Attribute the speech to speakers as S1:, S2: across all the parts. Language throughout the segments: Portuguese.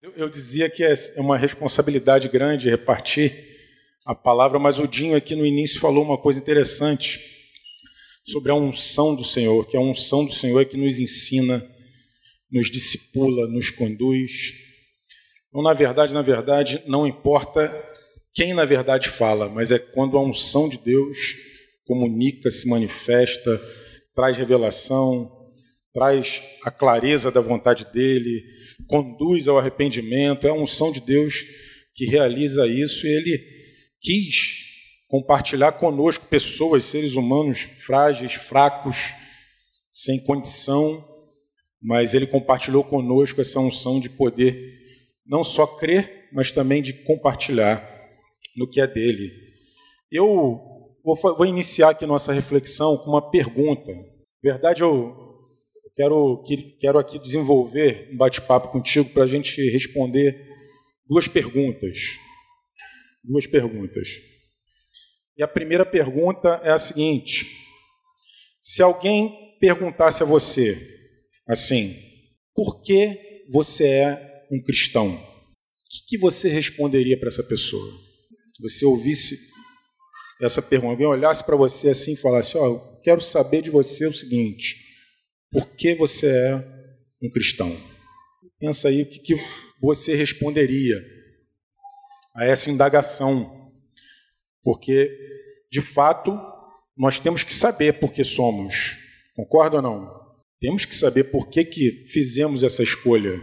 S1: Eu dizia que é uma responsabilidade grande repartir a palavra, mas o Dinho aqui no início falou uma coisa interessante sobre a unção do Senhor, que a unção do Senhor é que nos ensina, nos discipula, nos conduz. Então, na verdade, na verdade, não importa quem na verdade fala, mas é quando a unção de Deus comunica, se manifesta, traz revelação, traz a clareza da vontade dele, conduz ao arrependimento, é a unção de Deus que realiza isso e ele quis compartilhar conosco pessoas, seres humanos frágeis, fracos, sem condição, mas ele compartilhou conosco essa unção de poder não só crer, mas também de compartilhar no que é dele. Eu vou, iniciar aqui nossa reflexão com uma pergunta. Na verdade, eu Quero, quero aqui desenvolver um bate-papo contigo para a gente responder duas perguntas. Duas perguntas. E a primeira pergunta é a seguinte: se alguém perguntasse a você assim, por que você é um cristão? O que, você responderia para essa pessoa? Você ouvisse essa pergunta, alguém olhasse para você assim e falasse: Ó, oh, eu quero saber de você o seguinte por que você é um cristão? Pensa aí o que, que você responderia a essa indagação. Porque, de fato, nós temos que saber por que somos. Concorda ou não? Temos que saber por que, que fizemos essa escolha.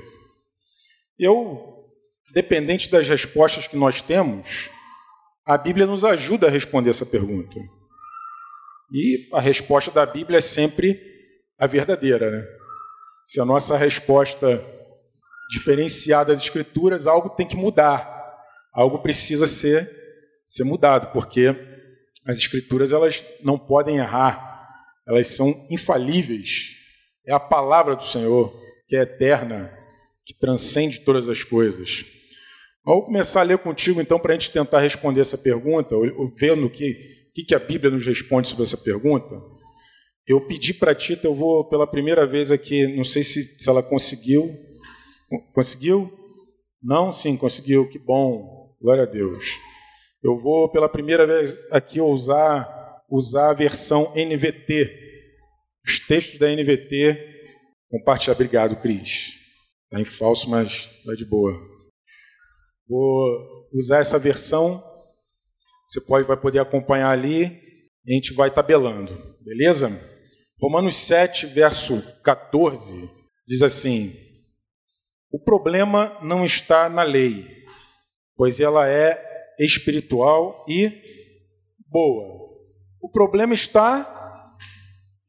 S1: Eu, dependente das respostas que nós temos, a Bíblia nos ajuda a responder essa pergunta. E a resposta da Bíblia é sempre a verdadeira, né? Se a nossa resposta diferenciar das escrituras, algo tem que mudar. Algo precisa ser ser mudado, porque as escrituras elas não podem errar. Elas são infalíveis. É a palavra do Senhor que é eterna, que transcende todas as coisas. Vou começar a ler contigo, então, para a gente tentar responder essa pergunta, vendo o que, que a Bíblia nos responde sobre essa pergunta. Eu pedi para a Tita, eu vou pela primeira vez aqui, não sei se, se ela conseguiu. Conseguiu? Não? Sim, conseguiu, que bom, glória a Deus. Eu vou pela primeira vez aqui usar, usar a versão NVT, os textos da NVT. Compartilhar, obrigado, Cris. Está em falso, mas vai de boa. Vou usar essa versão, você pode, vai poder acompanhar ali, a gente vai tabelando, beleza? Romanos 7, verso 14, diz assim: O problema não está na lei, pois ela é espiritual e boa. O problema está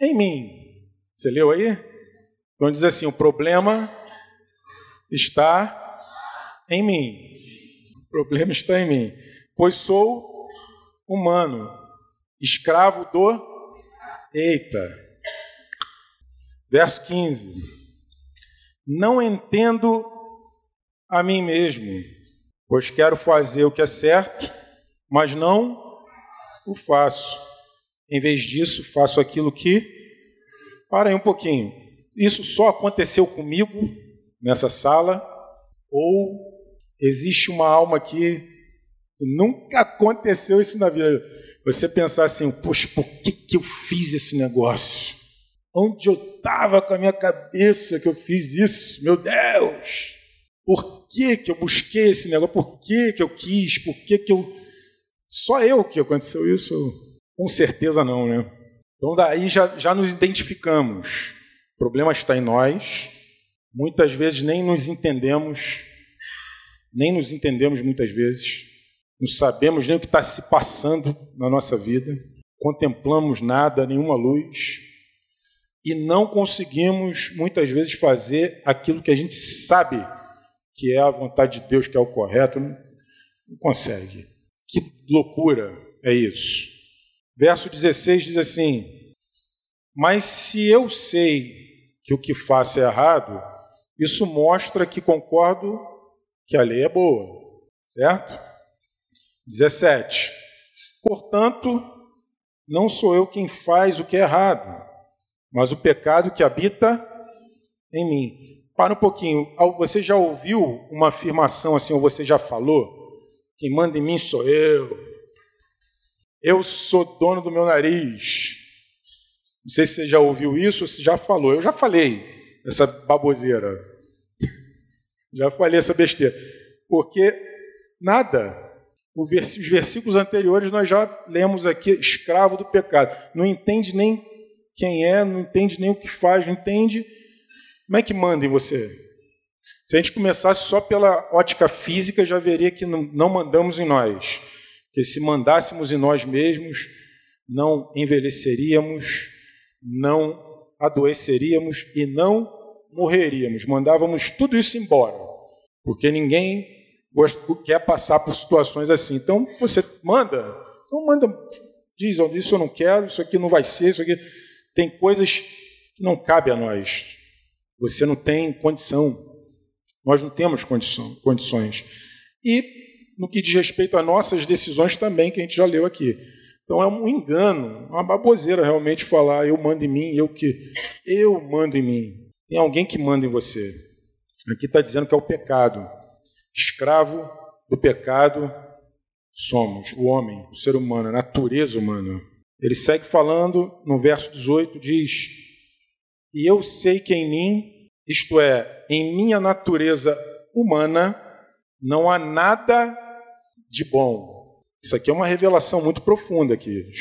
S1: em mim. Você leu aí? Então diz assim: o problema está em mim. O problema está em mim, pois sou humano, escravo do. Eita! Verso 15: Não entendo a mim mesmo, pois quero fazer o que é certo, mas não o faço. Em vez disso, faço aquilo que. Para aí um pouquinho. Isso só aconteceu comigo nessa sala? Ou existe uma alma que nunca aconteceu isso na vida? Você pensar assim, poxa, por que, que eu fiz esse negócio? Onde eu estava com a minha cabeça que eu fiz isso? Meu Deus! Por que, que eu busquei esse negócio? Por que, que eu quis? Por que, que eu. Só eu que aconteceu isso? Com certeza não, né? Então daí já, já nos identificamos. O problema está em nós. Muitas vezes nem nos entendemos, nem nos entendemos muitas vezes. Não sabemos nem o que está se passando na nossa vida. Contemplamos nada, nenhuma luz e não conseguimos muitas vezes fazer aquilo que a gente sabe que é a vontade de Deus, que é o correto, não, consegue. Que loucura é isso. Verso 16 diz assim: Mas se eu sei que o que faço é errado, isso mostra que concordo que a lei é boa, certo? 17. Portanto, não sou eu quem faz o que é errado, mas o pecado que habita em mim. Para um pouquinho. Você já ouviu uma afirmação assim, ou você já falou? Quem manda em mim sou eu. Eu sou dono do meu nariz. Não sei se você já ouviu isso ou se já falou. Eu já falei essa baboseira. Já falei essa besteira. Porque nada. Os versículos anteriores nós já lemos aqui, escravo do pecado. Não entende nem quem é, não entende nem o que faz, não entende como é que manda em você? Se a gente começasse só pela ótica física, já veria que não mandamos em nós. Que se mandássemos em nós mesmos, não envelheceríamos, não adoeceríamos e não morreríamos. Mandávamos tudo isso embora, porque ninguém quer passar por situações assim. Então você manda, então manda, diz, isso eu não quero, isso aqui não vai ser, isso aqui. Tem coisas que não cabe a nós. Você não tem condição. Nós não temos condição, condições. E no que diz respeito a nossas decisões também, que a gente já leu aqui. Então é um engano, uma baboseira realmente falar eu mando em mim, eu que eu mando em mim. Tem alguém que manda em você. Aqui está dizendo que é o pecado. Escravo do pecado somos, o homem, o ser humano, a natureza humana. Ele segue falando no verso 18, diz: e eu sei que em mim, isto é, em minha natureza humana, não há nada de bom. Isso aqui é uma revelação muito profunda, queridos.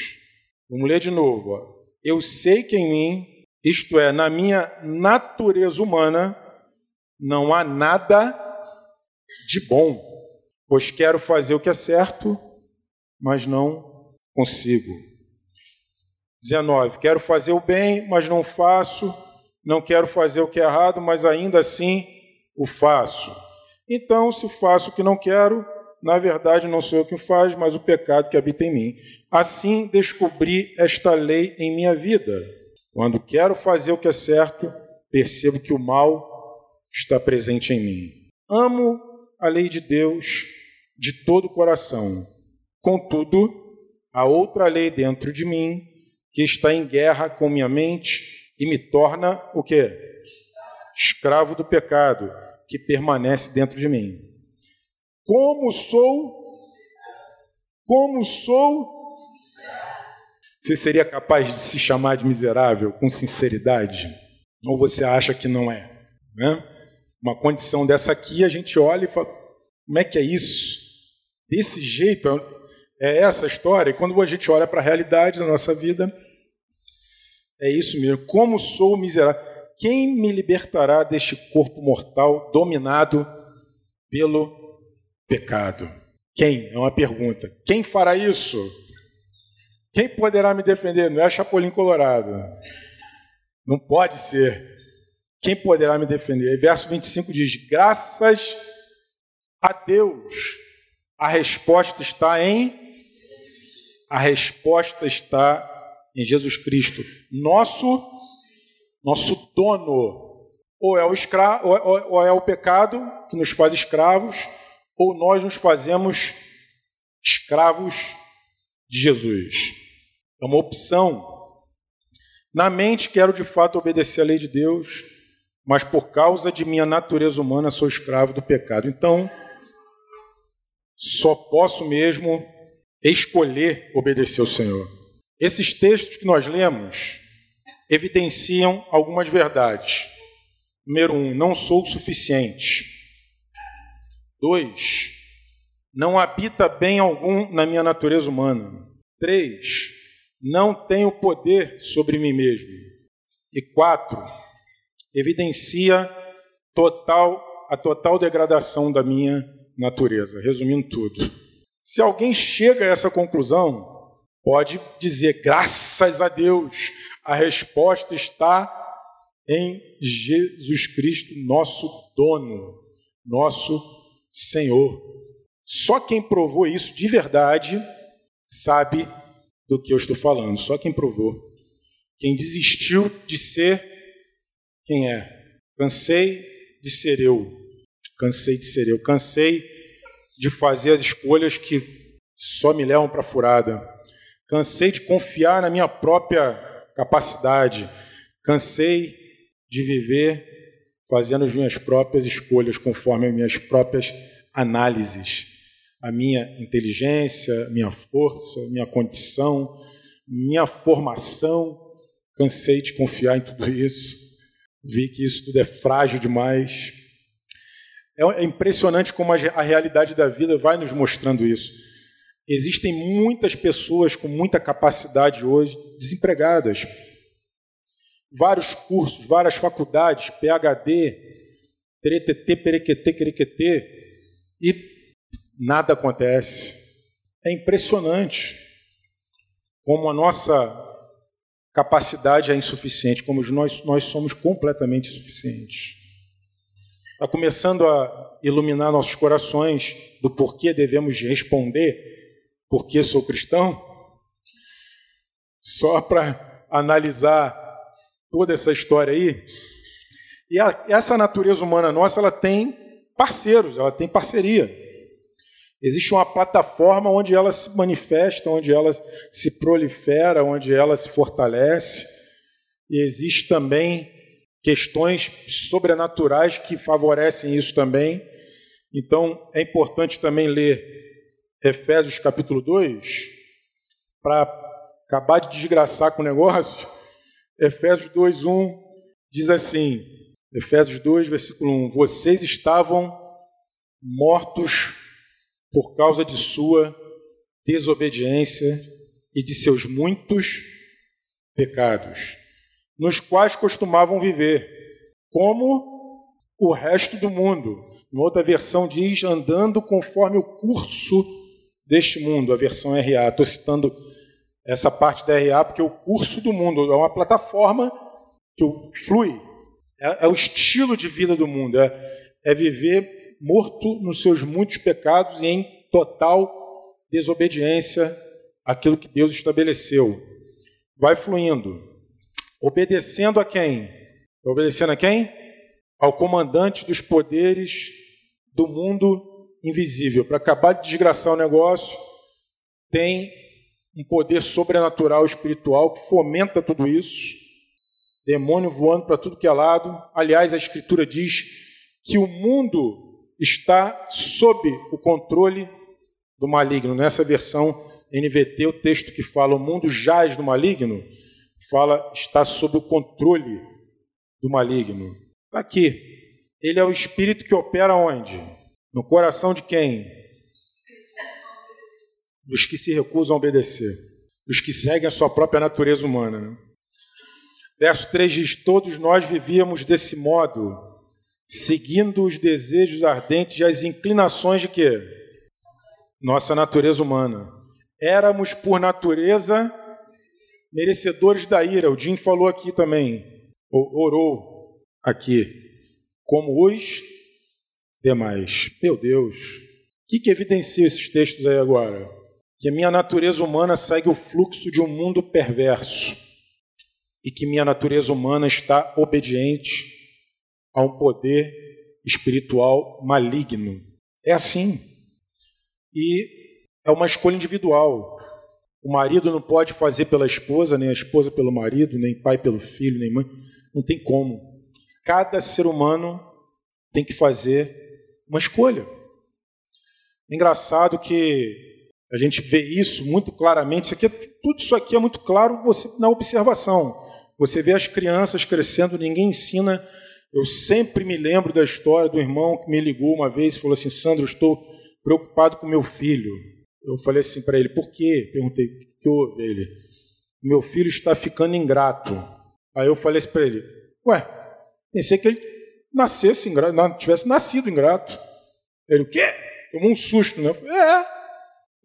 S1: Vamos ler de novo. Ó. Eu sei que em mim, isto é, na minha natureza humana, não há nada de bom, pois quero fazer o que é certo, mas não consigo. 19. Quero fazer o bem, mas não faço não quero fazer o que é errado, mas ainda assim o faço. Então, se faço o que não quero, na verdade não sou eu que faz, mas o pecado que habita em mim. Assim descobri esta lei em minha vida. Quando quero fazer o que é certo, percebo que o mal está presente em mim. Amo a lei de Deus de todo o coração. Contudo, há outra lei dentro de mim que está em guerra com minha mente e me torna o quê? Escravo do pecado que permanece dentro de mim. Como sou? Como sou? Você seria capaz de se chamar de miserável com sinceridade? Ou você acha que não é? Né? Uma condição dessa aqui, a gente olha e fala: como é que é isso? Desse jeito, é essa história. E quando a gente olha para a realidade da nossa vida, é isso mesmo. Como sou miserável. Quem me libertará deste corpo mortal dominado pelo pecado? Quem? É uma pergunta. Quem fará isso? Quem poderá me defender? Não é Chapolin Colorado. Não pode ser. Quem poderá me defender? verso 25 diz: Graças a Deus. A resposta está em. A resposta está em Jesus Cristo, nosso nosso dono. Ou é o escravo, ou é o pecado que nos faz escravos, ou nós nos fazemos escravos de Jesus. É uma opção. Na mente quero de fato obedecer à lei de Deus, mas por causa de minha natureza humana sou escravo do pecado. Então, só posso mesmo escolher obedecer ao Senhor. Esses textos que nós lemos evidenciam algumas verdades. Número um, não sou o suficiente. Dois, não habita bem algum na minha natureza humana. Três, não tenho poder sobre mim mesmo. E quatro, evidencia total a total degradação da minha natureza. Resumindo tudo, se alguém chega a essa conclusão, pode dizer, graças a Deus, a resposta está em Jesus Cristo, nosso dono, nosso Senhor. Só quem provou isso de verdade sabe do que eu estou falando. Só quem provou. Quem desistiu de ser quem é. Cansei de ser eu. Cansei de ser eu. Cansei de fazer as escolhas que só me levam para a furada. Cansei de confiar na minha própria capacidade. Cansei de viver fazendo as minhas próprias escolhas conforme as minhas próprias análises. A minha inteligência, minha força, minha condição, minha formação. Cansei de confiar em tudo isso. Vi que isso tudo é frágil demais. É impressionante como a realidade da vida vai nos mostrando isso. Existem muitas pessoas com muita capacidade hoje desempregadas. Vários cursos, várias faculdades, PhD, teretetê, perequetê, querequetê, e nada acontece. É impressionante como a nossa capacidade é insuficiente, como nós, nós somos completamente insuficientes. Está começando a iluminar nossos corações do porquê devemos responder, porque sou cristão, só para analisar toda essa história aí. E a, essa natureza humana nossa, ela tem parceiros, ela tem parceria. Existe uma plataforma onde ela se manifesta, onde ela se prolifera, onde ela se fortalece. E existe também questões sobrenaturais que favorecem isso também. Então, é importante também ler Efésios capítulo 2 para acabar de desgraçar com o negócio. Efésios 2:1 diz assim: Efésios 2, versículo 1: Vocês estavam mortos por causa de sua desobediência e de seus muitos pecados nos quais costumavam viver, como o resto do mundo. Uma outra versão diz andando conforme o curso deste mundo, a versão RA. Estou citando essa parte da RA porque o curso do mundo é uma plataforma que flui, é, é o estilo de vida do mundo, é, é viver morto nos seus muitos pecados e em total desobediência àquilo que Deus estabeleceu. Vai fluindo. Obedecendo a quem? Obedecendo a quem? Ao comandante dos poderes do mundo invisível. Para acabar de desgraçar o negócio, tem um poder sobrenatural espiritual que fomenta tudo isso. Demônio voando para tudo que é lado. Aliás, a Escritura diz que o mundo está sob o controle do maligno. Nessa versão NVT, o texto que fala o mundo jaz do maligno fala está sob o controle do maligno. Tá aqui. Ele é o espírito que opera onde? No coração de quem? Dos que se recusam a obedecer, dos que seguem a sua própria natureza humana. Né? Verso 3 diz: Todos nós vivíamos desse modo, seguindo os desejos ardentes e as inclinações de quê? Nossa natureza humana. Éramos, por natureza, merecedores da ira. O Jim falou aqui também, orou aqui, como os demais. Meu Deus, o que, que evidencia esses textos aí agora? Que a minha natureza humana segue o fluxo de um mundo perverso e que minha natureza humana está obediente a um poder espiritual maligno. É assim. E é uma escolha individual. O marido não pode fazer pela esposa, nem a esposa pelo marido, nem pai pelo filho, nem mãe. Não tem como. Cada ser humano tem que fazer uma escolha. Engraçado que a gente vê isso muito claramente. Isso aqui, é, tudo isso aqui é muito claro você, na observação. Você vê as crianças crescendo, ninguém ensina. Eu sempre me lembro da história do irmão que me ligou uma vez e falou assim: Sandro, estou preocupado com meu filho. Eu falei assim para ele, por quê? Perguntei, o que houve? Ele, meu filho está ficando ingrato. Aí eu falei assim para ele, ué, pensei que ele nascesse ingrato, tivesse nascido ingrato. Ele, o quê? Tomou um susto, né? É,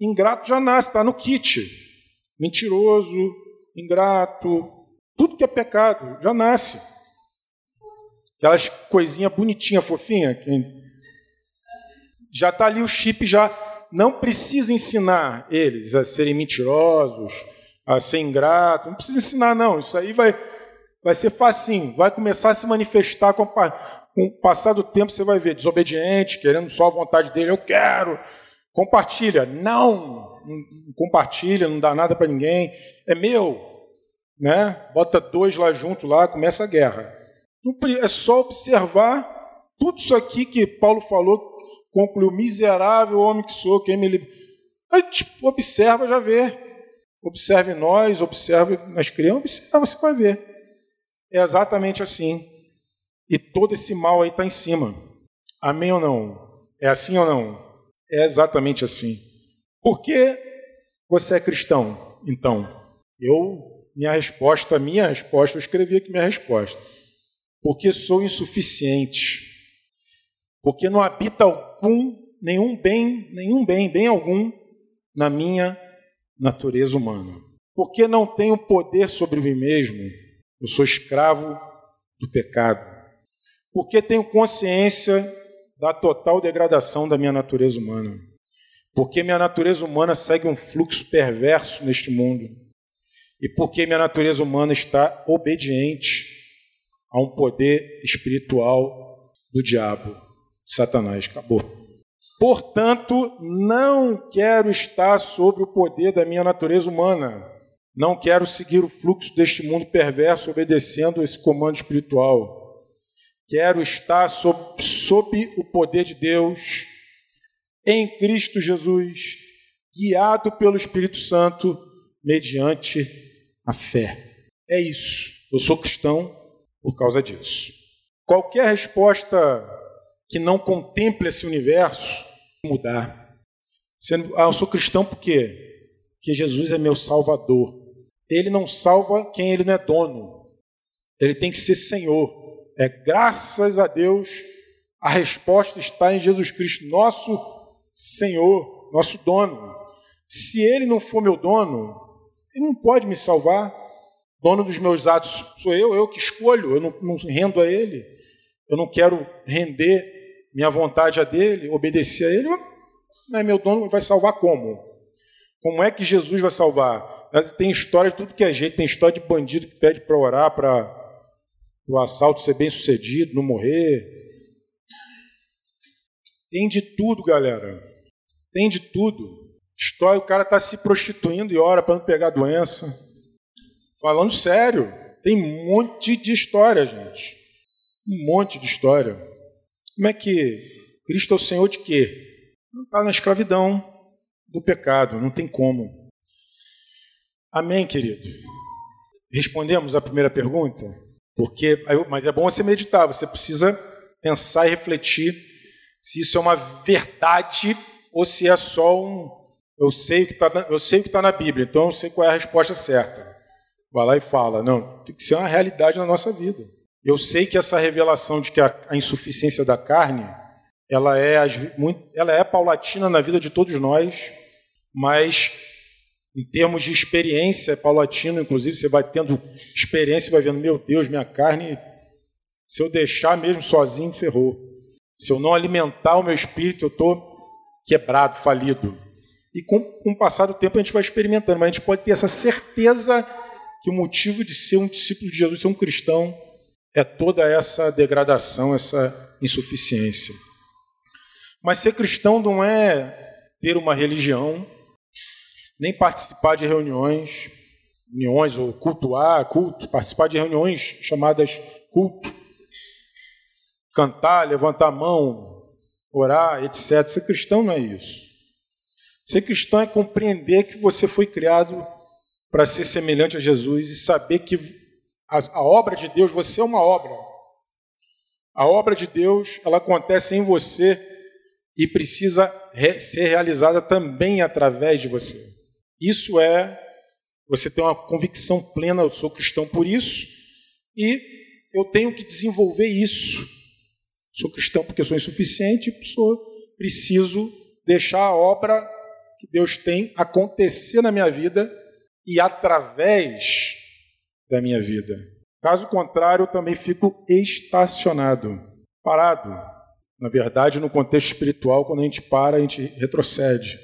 S1: ingrato já nasce, está no kit. Mentiroso, ingrato, tudo que é pecado, já nasce. Aquelas coisinhas bonitinhas, fofinhas, que já está ali o chip já não precisa ensinar eles a serem mentirosos, a ser ingratos. Não precisa ensinar, não. Isso aí vai, vai ser facinho. Vai começar a se manifestar com, com o passar do tempo. Você vai ver desobediente, querendo só a vontade dele. Eu quero. Compartilha. Não. compartilha, não dá nada para ninguém. É meu. Né? Bota dois lá junto, lá, começa a guerra. É só observar tudo isso aqui que Paulo falou, concluiu, miserável homem que sou, quem me liberta. Aí, tipo, observa, já vê. Observe nós, observe nas crianças, observa, você vai ver. É exatamente assim. E todo esse mal aí está em cima. Amém ou não? É assim ou não? É exatamente assim. Por que você é cristão, então? Eu, minha resposta, minha resposta, eu escrevi aqui minha resposta. Porque sou insuficiente. Porque não habita algum, nenhum bem, nenhum bem, bem algum, na minha natureza humana. Porque não tenho poder sobre mim mesmo. Eu sou escravo do pecado. Porque tenho consciência da total degradação da minha natureza humana. Porque minha natureza humana segue um fluxo perverso neste mundo. E porque minha natureza humana está obediente a um poder espiritual do diabo, Satanás. Acabou. Portanto, não quero estar sob o poder da minha natureza humana. Não quero seguir o fluxo deste mundo perverso obedecendo esse comando espiritual. Quero estar sob, sob o poder de Deus, em Cristo Jesus, guiado pelo Espírito Santo, mediante a fé. É isso. Eu sou cristão por causa disso. Qualquer resposta que não contemple esse universo mudar. Sendo, ah, eu sou cristão por quê? Porque Jesus é meu salvador. Ele não salva quem ele não é dono. Ele tem que ser Senhor. É graças a Deus, a resposta está em Jesus Cristo, nosso Senhor, nosso dono. Se Ele não for meu dono, Ele não pode me salvar. Dono dos meus atos sou eu, eu que escolho, eu não, não rendo a Ele. Eu não quero render minha vontade a dele, obedecer a Ele. Não é meu dono, vai salvar como? Como é que Jesus vai salvar? Tem história de tudo que é jeito, tem história de bandido que pede para orar, para o assalto ser bem sucedido, não morrer. Tem de tudo, galera. Tem de tudo. História, o cara está se prostituindo e ora para não pegar doença. Falando sério, tem um monte de história, gente. Um monte de história. Como é que Cristo é o Senhor de quê? Não está na escravidão do pecado, não tem como. Amém, querido? Respondemos a primeira pergunta? Porque, mas é bom você meditar, você precisa pensar e refletir se isso é uma verdade ou se é só um. Eu sei o que está eu sei que está na Bíblia, então eu sei qual é a resposta certa. Vai lá e fala, não, tem que ser uma realidade na nossa vida. Eu sei que essa revelação de que a, a insuficiência da carne, ela é, ela é paulatina na vida de todos nós, mas em termos de experiência, paulatino, inclusive, você vai tendo experiência e vai vendo, meu Deus, minha carne, se eu deixar mesmo sozinho, ferrou. Se eu não alimentar o meu espírito, eu estou quebrado, falido. E com, com o passar do tempo a gente vai experimentando, mas a gente pode ter essa certeza que o motivo de ser um discípulo de Jesus, ser um cristão, é toda essa degradação, essa insuficiência. Mas ser cristão não é ter uma religião, nem participar de reuniões, reuniões ou cultuar, culto, participar de reuniões chamadas culto, cantar, levantar a mão, orar, etc. Ser cristão não é isso. Ser cristão é compreender que você foi criado para ser semelhante a Jesus e saber que a, a obra de Deus, você é uma obra. A obra de Deus, ela acontece em você e precisa re ser realizada também através de você. Isso é você ter uma convicção plena, eu sou cristão por isso, e eu tenho que desenvolver isso. Sou cristão porque sou insuficiente, sou, preciso deixar a obra que Deus tem acontecer na minha vida e através da minha vida. Caso contrário, eu também fico estacionado, parado. Na verdade, no contexto espiritual, quando a gente para, a gente retrocede.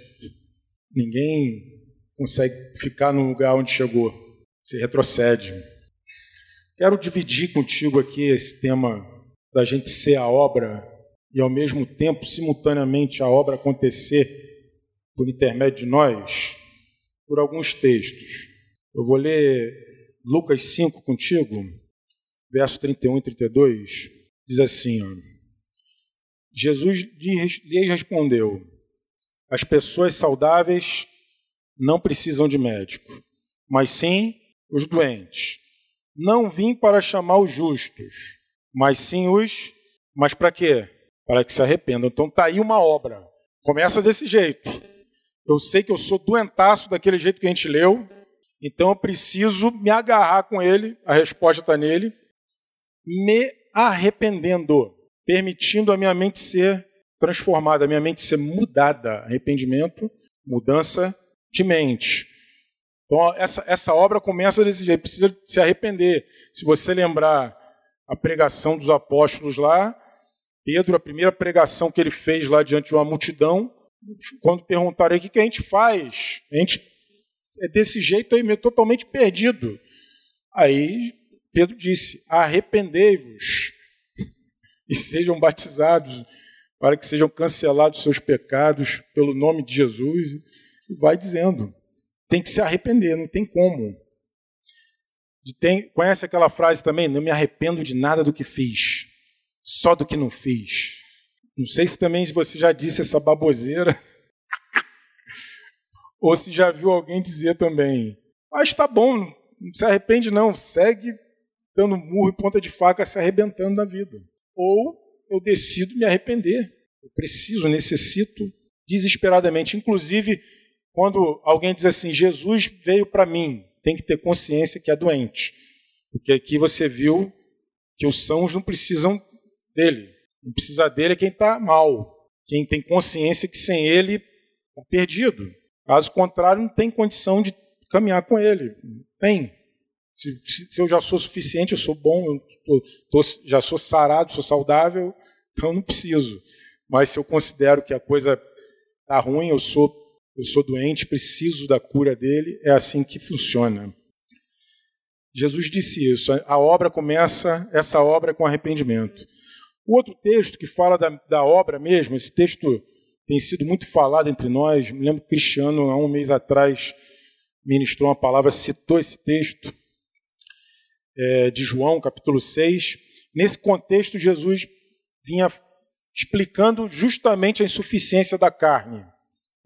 S1: Ninguém consegue ficar no lugar onde chegou, se retrocede. Quero dividir contigo aqui esse tema da gente ser a obra e ao mesmo tempo, simultaneamente, a obra acontecer por intermédio de nós, por alguns textos. Eu vou ler Lucas 5 contigo. verso 31 e 32, diz assim: ó, Jesus lhe respondeu: As pessoas saudáveis não precisam de médico, mas sim os doentes. Não vim para chamar os justos, mas sim os. Mas para quê? Para que se arrependam. Então tá aí uma obra. Começa desse jeito. Eu sei que eu sou doentaço daquele jeito que a gente leu, então eu preciso me agarrar com ele, a resposta está nele, me arrependendo, permitindo a minha mente ser transformada, a minha mente ser mudada. Arrependimento, mudança de mente. Então, essa, essa obra começa desse jeito, precisa se arrepender. Se você lembrar a pregação dos apóstolos lá, Pedro, a primeira pregação que ele fez lá diante de uma multidão, quando perguntaram o que, que a gente faz, a gente é desse jeito aí, meio totalmente perdido. Aí Pedro disse: arrependei-vos e sejam batizados, para que sejam cancelados seus pecados pelo nome de Jesus. E vai dizendo: tem que se arrepender, não tem como. Tem, conhece aquela frase também? Não me arrependo de nada do que fiz, só do que não fiz. Não sei se também você já disse essa baboseira, ou se já viu alguém dizer também. Mas tá bom, não se arrepende não, segue dando murro e ponta de faca, se arrebentando na vida. Ou eu decido me arrepender. Eu preciso, necessito desesperadamente. Inclusive, quando alguém diz assim, Jesus veio para mim, tem que ter consciência que é doente. Porque aqui você viu que os sãos não precisam dele. Quem precisa dele é quem está mal. Quem tem consciência que sem ele está perdido. Caso contrário, não tem condição de caminhar com ele. Tem. Se, se eu já sou suficiente, eu sou bom, eu tô, tô, já sou sarado, sou saudável, então não preciso. Mas se eu considero que a coisa está ruim, eu sou eu sou doente, preciso da cura dele, é assim que funciona. Jesus disse isso, a obra começa, essa obra é com arrependimento. O outro texto que fala da, da obra mesmo, esse texto tem sido muito falado entre nós, me lembro que Cristiano, há um mês atrás, ministrou uma palavra, citou esse texto, é, de João, capítulo 6. Nesse contexto, Jesus vinha explicando justamente a insuficiência da carne.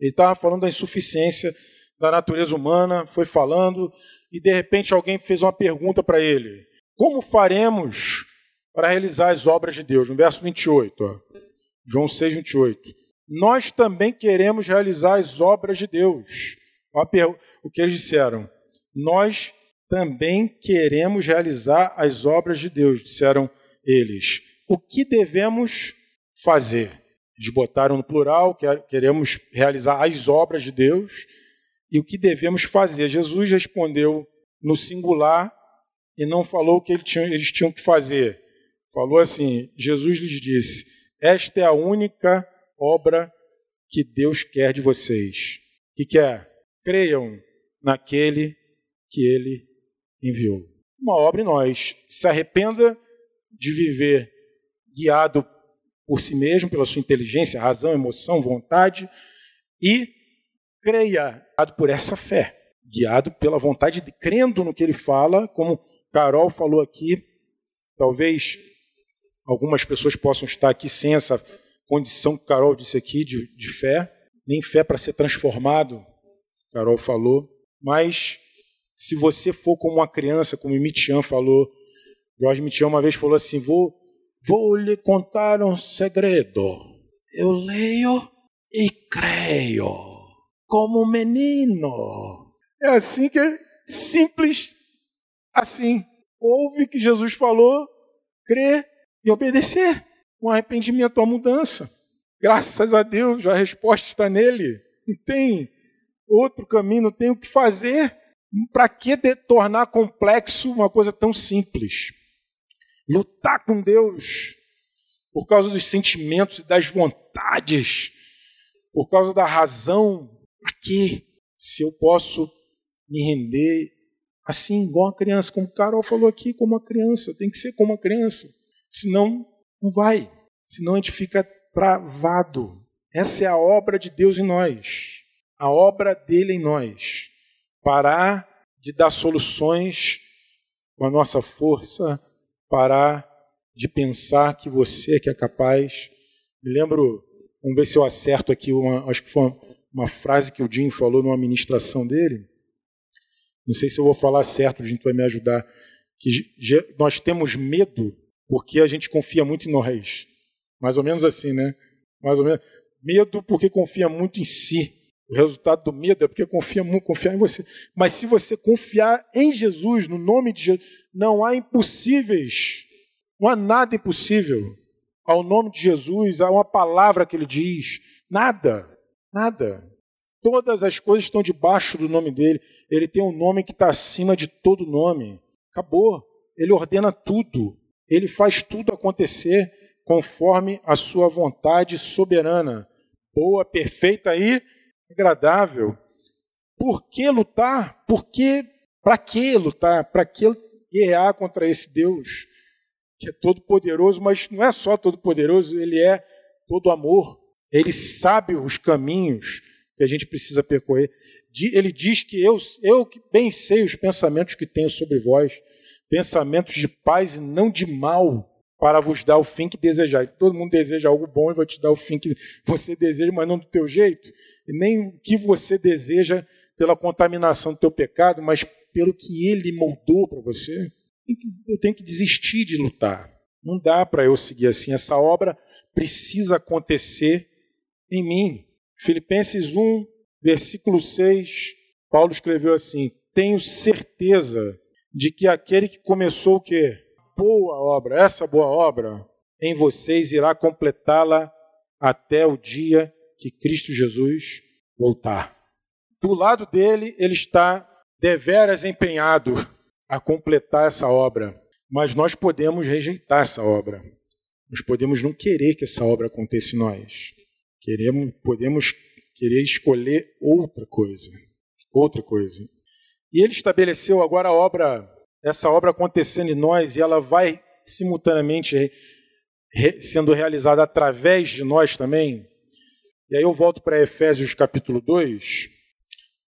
S1: Ele estava falando da insuficiência da natureza humana, foi falando, e de repente alguém fez uma pergunta para ele: Como faremos para realizar as obras de Deus? No verso 28, ó, João 6, 28. Nós também queremos realizar as obras de Deus. O que eles disseram? Nós também queremos realizar as obras de Deus, disseram eles. O que devemos fazer? Eles botaram no plural, queremos realizar as obras de Deus e o que devemos fazer. Jesus respondeu no singular e não falou o que eles tinham que fazer. Falou assim: Jesus lhes disse: Esta é a única obra que Deus quer de vocês. O que é? Creiam naquele que ele enviou. Uma obra em nós. Se arrependa de viver guiado por si mesmo, pela sua inteligência, razão, emoção, vontade, e creia, guiado por essa fé, guiado pela vontade de crendo no que ele fala, como Carol falou aqui, talvez algumas pessoas possam estar aqui sem essa condição que Carol disse aqui de, de fé, nem fé para ser transformado, Carol falou, mas se você for como uma criança, como Mitian falou, Jorge Mitian uma vez falou assim, vou Vou lhe contar um segredo. Eu leio e creio, como um menino. É assim que é simples, assim. Ouve que Jesus falou, crer e obedecer. Um arrependimento, uma mudança. Graças a Deus, a resposta está nele. Não tem outro caminho, não tem o que fazer. Para que tornar complexo uma coisa tão simples? Lutar com Deus por causa dos sentimentos e das vontades, por causa da razão. Aqui, se eu posso me render assim, igual a criança, como Carol falou aqui, como uma criança, tem que ser como uma criança, senão não vai, senão a gente fica travado. Essa é a obra de Deus em nós, a obra dele em nós. Parar de dar soluções com a nossa força, parar de pensar que você que é capaz. Me lembro, vamos ver se eu acerto aqui, uma, acho que foi uma, uma frase que o Jim falou numa ministração dele. Não sei se eu vou falar certo, Jim vai me ajudar. Que nós temos medo porque a gente confia muito em nós. Mais ou menos assim, né? Mais ou menos. Medo porque confia muito em si. O resultado do medo é porque confia muito, confiar em você. Mas se você confiar em Jesus, no nome de Jesus, não há impossíveis. Não há nada impossível. Ao nome de Jesus, há uma palavra que ele diz. Nada. Nada. Todas as coisas estão debaixo do nome dele. Ele tem um nome que está acima de todo nome. Acabou. Ele ordena tudo. Ele faz tudo acontecer conforme a sua vontade soberana, boa, perfeita e agradável. Por que lutar? Por que para que lutar? Para que guerrear contra esse Deus que é todo poderoso, mas não é só todo poderoso, ele é todo amor. Ele sabe os caminhos que a gente precisa percorrer. Ele diz que eu, eu bem sei os pensamentos que tenho sobre vós, pensamentos de paz e não de mal, para vos dar o fim que desejar. Todo mundo deseja algo bom e vai te dar o fim que você deseja, mas não do teu jeito, e nem o que você deseja pela contaminação do teu pecado, mas pelo que ele moldou para você. Eu tenho que desistir de lutar. Não dá para eu seguir assim. Essa obra precisa acontecer em mim. Filipenses 1, versículo 6, Paulo escreveu assim: Tenho certeza de que aquele que começou o quê? Boa obra, essa boa obra, em vocês irá completá-la até o dia que Cristo Jesus voltar. Do lado dele, ele está deveras empenhado a completar essa obra, mas nós podemos rejeitar essa obra. Nós podemos não querer que essa obra aconteça em nós. Queremos, podemos querer escolher outra coisa, outra coisa. E ele estabeleceu agora a obra, essa obra acontecendo em nós e ela vai simultaneamente sendo realizada através de nós também. E aí eu volto para Efésios capítulo 2,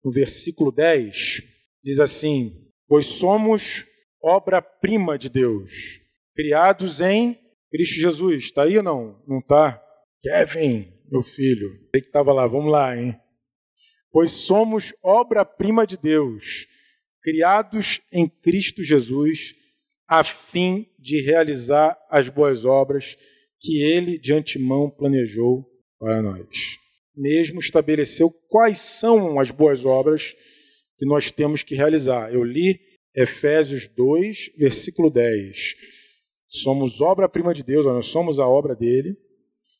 S1: no versículo 10, diz assim: Pois somos obra-prima de Deus, criados em Cristo Jesus. Está aí ou não? Não está? Kevin, meu filho, sei que estava lá, vamos lá, hein? Pois somos obra-prima de Deus, criados em Cristo Jesus, a fim de realizar as boas obras que ele de antemão planejou para nós. Mesmo estabeleceu quais são as boas obras que nós temos que realizar. Eu li Efésios 2, versículo 10. Somos obra-prima de Deus, nós somos a obra dele.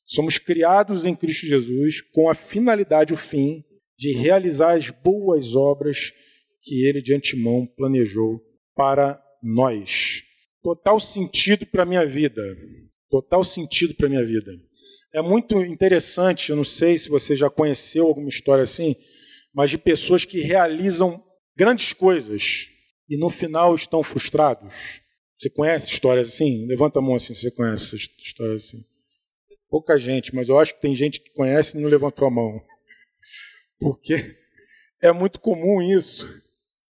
S1: Somos criados em Cristo Jesus com a finalidade, o fim, de realizar as boas obras que ele de antemão planejou para nós. Total sentido para a minha vida. Total sentido para a minha vida. É muito interessante, eu não sei se você já conheceu alguma história assim, mas de pessoas que realizam grandes coisas e no final estão frustrados. Você conhece histórias assim? Levanta a mão assim você conhece histórias assim. Pouca gente, mas eu acho que tem gente que conhece e não levantou a mão. Porque é muito comum isso.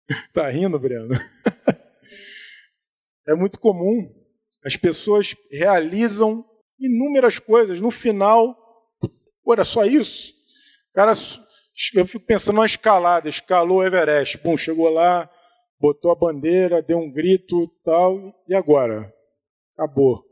S1: Tá rindo, Breno? É muito comum. As pessoas realizam inúmeras coisas. No final, pô, era só isso. Cara, eu fico pensando numa escalada. Escalou o Everest. Bom, chegou lá, botou a bandeira, deu um grito tal. E agora? Acabou.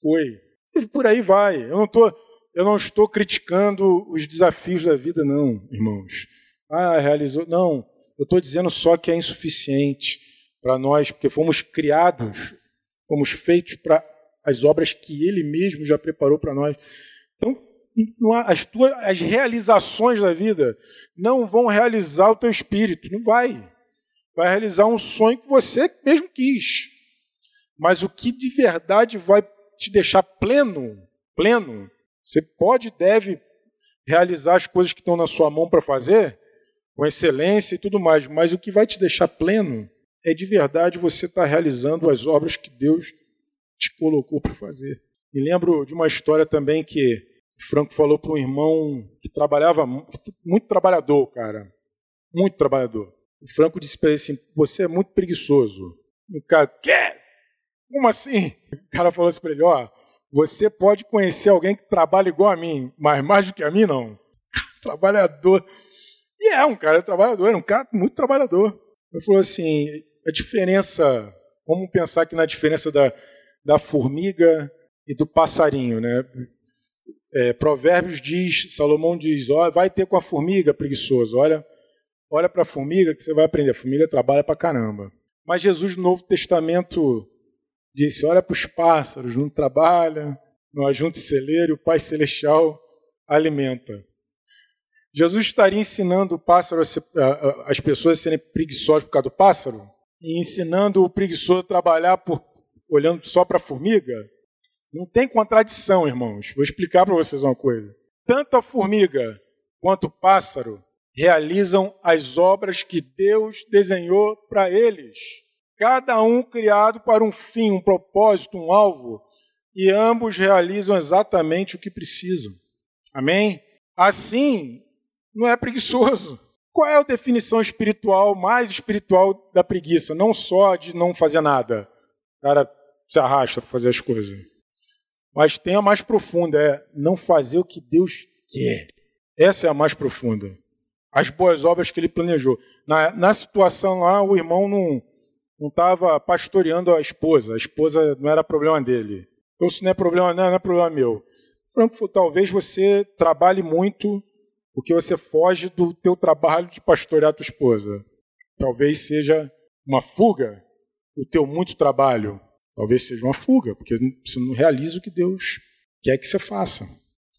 S1: Foi. E por aí vai. Eu não, tô, eu não estou criticando os desafios da vida, não, irmãos. Ah, realizou. Não. Eu estou dizendo só que é insuficiente para nós, porque fomos criados, fomos feitos para as obras que Ele mesmo já preparou para nós. Então, as, tuas, as realizações da vida não vão realizar o teu espírito, não vai. Vai realizar um sonho que você mesmo quis. Mas o que de verdade vai te deixar pleno, pleno, você pode e deve realizar as coisas que estão na sua mão para fazer, com excelência e tudo mais, mas o que vai te deixar pleno é de verdade você estar tá realizando as obras que Deus te colocou para fazer. Me lembro de uma história também que o Franco falou para um irmão que trabalhava, muito trabalhador, cara, muito trabalhador. O Franco disse para ele assim: Você é muito preguiçoso. O cara, quê? Como assim? O cara falou assim para ele: Ó, você pode conhecer alguém que trabalha igual a mim, mas mais do que a mim, não. Trabalhador. E é um cara trabalhador, é um cara muito trabalhador. Ele falou assim: a diferença, vamos pensar aqui na diferença da, da formiga e do passarinho, né? É, Provérbios diz, Salomão diz, ó, vai ter com a formiga preguiçoso, olha, olha para a formiga que você vai aprender. A formiga trabalha para caramba. Mas Jesus no Novo Testamento disse, olha para os pássaros, não trabalha, não ajunta celeiro, o Pai Celestial alimenta. Jesus estaria ensinando o pássaro ser, as pessoas a serem preguiçosas por causa do pássaro? E ensinando o preguiçoso a trabalhar por, olhando só para a formiga? Não tem contradição, irmãos. Vou explicar para vocês uma coisa. Tanto a formiga quanto o pássaro realizam as obras que Deus desenhou para eles. Cada um criado para um fim, um propósito, um alvo, e ambos realizam exatamente o que precisam. Amém? Assim, não é preguiçoso. Qual é a definição espiritual, mais espiritual da preguiça? Não só de não fazer nada. Cara se arrasta para fazer as coisas. Mas tem a mais profunda, é não fazer o que Deus quer. Essa é a mais profunda. As boas obras que ele planejou. Na, na situação lá, o irmão não estava pastoreando a esposa. A esposa não era problema dele. Então, se não é problema, não é, não é problema meu. Franco, talvez você trabalhe muito porque você foge do teu trabalho de pastorear a tua esposa. Talvez seja uma fuga o teu muito trabalho. Talvez seja uma fuga, porque você não realiza o que Deus quer que você faça.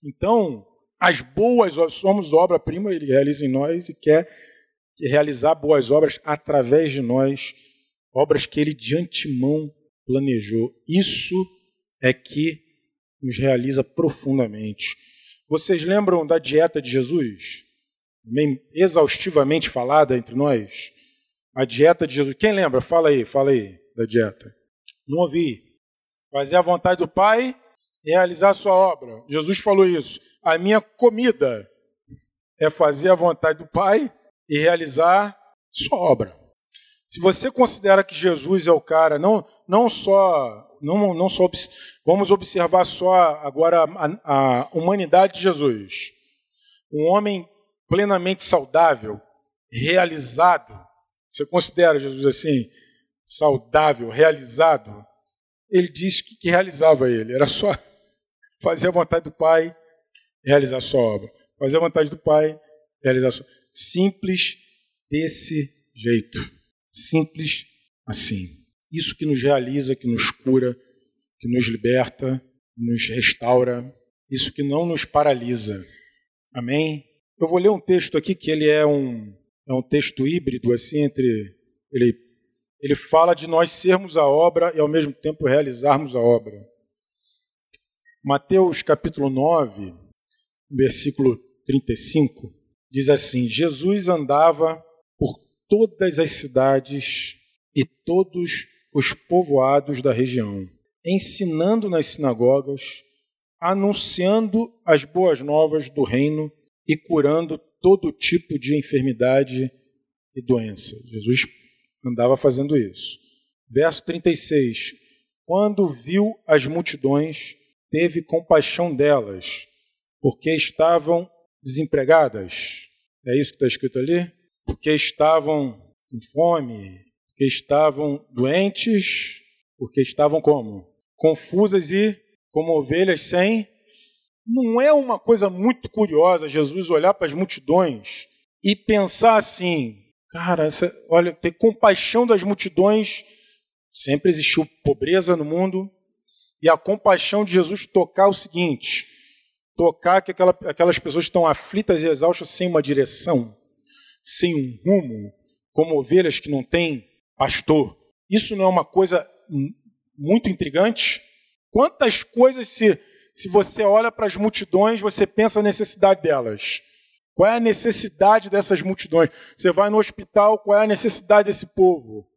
S1: Então, as boas obras, somos obra-prima, Ele realiza em nós e quer realizar boas obras através de nós, obras que Ele de antemão planejou. Isso é que nos realiza profundamente. Vocês lembram da dieta de Jesus? Exaustivamente falada entre nós? A dieta de Jesus. Quem lembra? Fala aí, fala aí da dieta. Não ouvi. Fazer a vontade do Pai e realizar a sua obra. Jesus falou isso. A minha comida é fazer a vontade do Pai e realizar sua obra. Se você considera que Jesus é o cara, não, não só não, não só vamos observar só agora a, a humanidade de Jesus. Um homem plenamente saudável, realizado. Você considera Jesus assim, saudável, realizado? Ele disse que, que realizava ele, era só fazer a vontade do Pai, realizar a sua obra. Fazer a vontade do Pai, realizar a sua Simples desse jeito. Simples assim. Isso que nos realiza, que nos cura, que nos liberta, nos restaura, isso que não nos paralisa. Amém? Eu vou ler um texto aqui que ele é um, é um texto híbrido, assim, entre. Ele, ele fala de nós sermos a obra e ao mesmo tempo realizarmos a obra. Mateus capítulo 9, versículo 35, diz assim: Jesus andava por todas as cidades e todos os povoados da região, ensinando nas sinagogas, anunciando as boas novas do reino e curando todo tipo de enfermidade e doença. Jesus andava fazendo isso. Verso 36. Quando viu as multidões, teve compaixão delas, porque estavam desempregadas. É isso que está escrito ali? Porque estavam com fome, porque estavam doentes, porque estavam como? Confusas e como ovelhas sem. Não é uma coisa muito curiosa Jesus olhar para as multidões e pensar assim, cara, essa, olha, ter compaixão das multidões. Sempre existiu pobreza no mundo, e a compaixão de Jesus tocar o seguinte: tocar que aquela, aquelas pessoas estão aflitas e exaustas sem uma direção, sem um rumo, como ovelhas que não têm pastor. Isso não é uma coisa muito intrigante? Quantas coisas, se, se você olha para as multidões, você pensa a necessidade delas? Qual é a necessidade dessas multidões? Você vai no hospital, qual é a necessidade desse povo?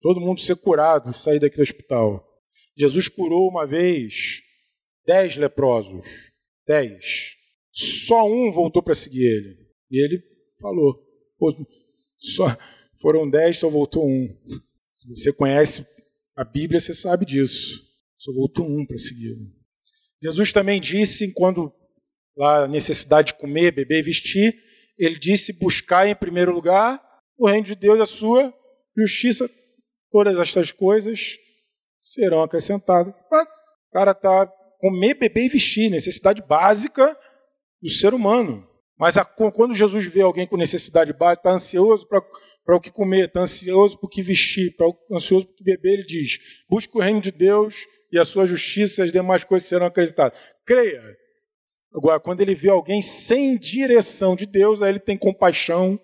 S1: Todo mundo ser curado, sair daquele hospital. Jesus curou uma vez dez leprosos. Dez. Só um voltou para seguir ele. E ele falou: só, foram dez, só voltou um. Se você conhece A Bíblia, você sabe disso. Só voltou um para segui-lo. Jesus também disse, quando lá a necessidade de comer, beber e vestir, ele disse: buscar em primeiro lugar o reino de Deus, a sua justiça, todas estas coisas serão acrescentadas. O cara está comer, beber e vestir, necessidade básica do ser humano. Mas a, quando Jesus vê alguém com necessidade básica, está ansioso para o que comer, está ansioso para o que vestir, está ansioso para o que beber, ele diz: busque o reino de Deus e a sua justiça, e as demais coisas serão acrescentadas. Creia. Agora, quando ele vê alguém sem direção de Deus, aí ele tem compaixão.